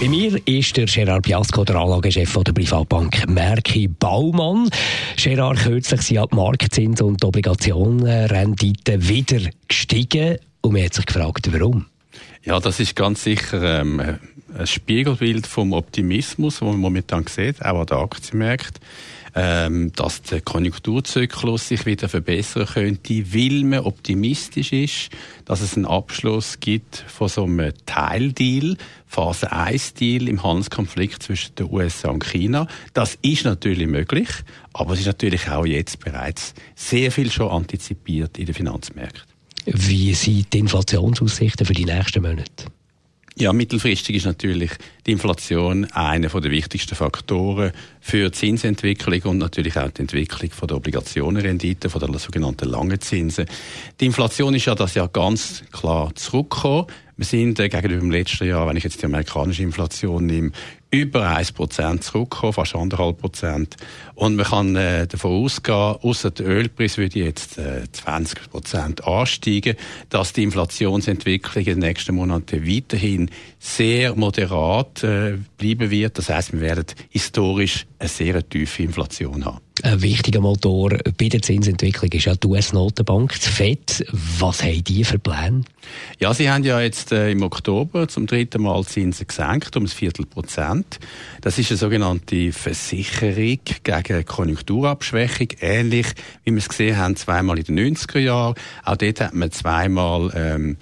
bei mir ist der Gerard Piasco, der Anlagechef der Privatbank Merki Baumann. Gerard, kürzlich sind die Marktzinsen und die wieder gestiegen und man hat sich gefragt, warum. Ja, das ist ganz sicher ähm, ein Spiegelbild vom Optimismus, den man momentan sieht, auch an den Aktienmärkten ähm, dass der Konjunkturzyklus sich wieder verbessern könnte, weil man optimistisch ist, dass es einen Abschluss gibt von so einem Teildeal, Phase 1 Deal im Handelskonflikt zwischen den USA und China. Das ist natürlich möglich, aber es ist natürlich auch jetzt bereits sehr viel schon antizipiert in den Finanzmärkten. Wie sind die Inflationsaussichten für die nächsten Monate? Ja, mittelfristig ist natürlich die Inflation einer der wichtigsten Faktoren für die Zinsentwicklung und natürlich auch die Entwicklung der Obligationenrendite, der sogenannten langen Zinsen. Die Inflation ist ja das Jahr ganz klar zurückgekommen. Wir sind äh, gegenüber dem letzten Jahr, wenn ich jetzt die amerikanische Inflation nehme, über 1% zurückgekommen, fast 1,5%. Und man kann äh, davon ausgehen, außer der Ölpreis würde jetzt äh, 20% ansteigen, dass die Inflationsentwicklung in den nächsten Monaten weiterhin sehr moderat äh, bleiben wird. Das heißt, wir werden historisch eine sehr tiefe Inflation haben. Ein wichtiger Motor bei der Zinsentwicklung ist ja die US-Notenbank, die FED. Was haben die für Pläne? Ja, sie haben ja jetzt äh, im Oktober zum dritten Mal Zinsen gesenkt, um ein Viertel Prozent. Das ist eine sogenannte Versicherung gegen Konjunkturabschwächung, ähnlich wie wir es gesehen haben zweimal in den 90er Jahren. Auch dort hat man zweimal ähm,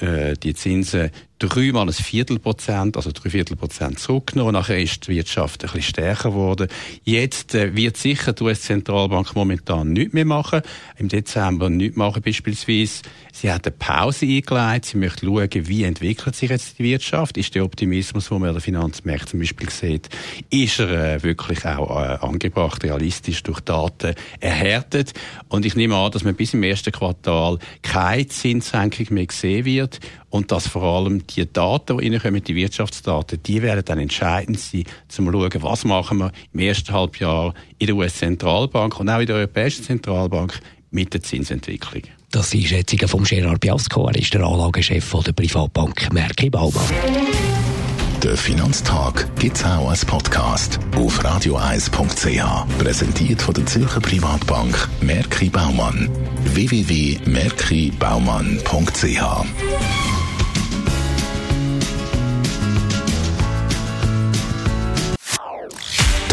äh, die Zinsen dreimal ein Viertelprozent, also drei Viertelprozent zurückgenommen. Nachher ist die Wirtschaft ein bisschen stärker geworden. Jetzt äh, wird sicher die US-Zentralbank momentan nichts mehr machen. Im Dezember nichts machen beispielsweise. Sie hat eine Pause eingeleitet. Sie möchte schauen, wie entwickelt sich jetzt die Wirtschaft. Ist der Optimismus, den man an den Finanzmärkten zum Beispiel sieht, ist er äh, wirklich auch äh, angebracht, realistisch durch Daten erhärtet. Und ich nehme an, dass man bis im ersten Quartal keine Zinssenkung mehr sehen wird und dass vor allem die Daten, die reinkommen, die Wirtschaftsdaten, die werden dann entscheidend sein, zum zu schauen, was machen wir im ersten Halbjahr in der US-Zentralbank und auch in der Europäischen Zentralbank mit der Zinsentwicklung. Das ist Schätzungen von Gerard Biasco, er ist der Anlagechef der Privatbank Merki Baumann. Der Finanztag gibt es auch als Podcast auf radioeis.ch. Präsentiert von der Zürcher Privatbank Merki Baumann. www.merkibaumann.ch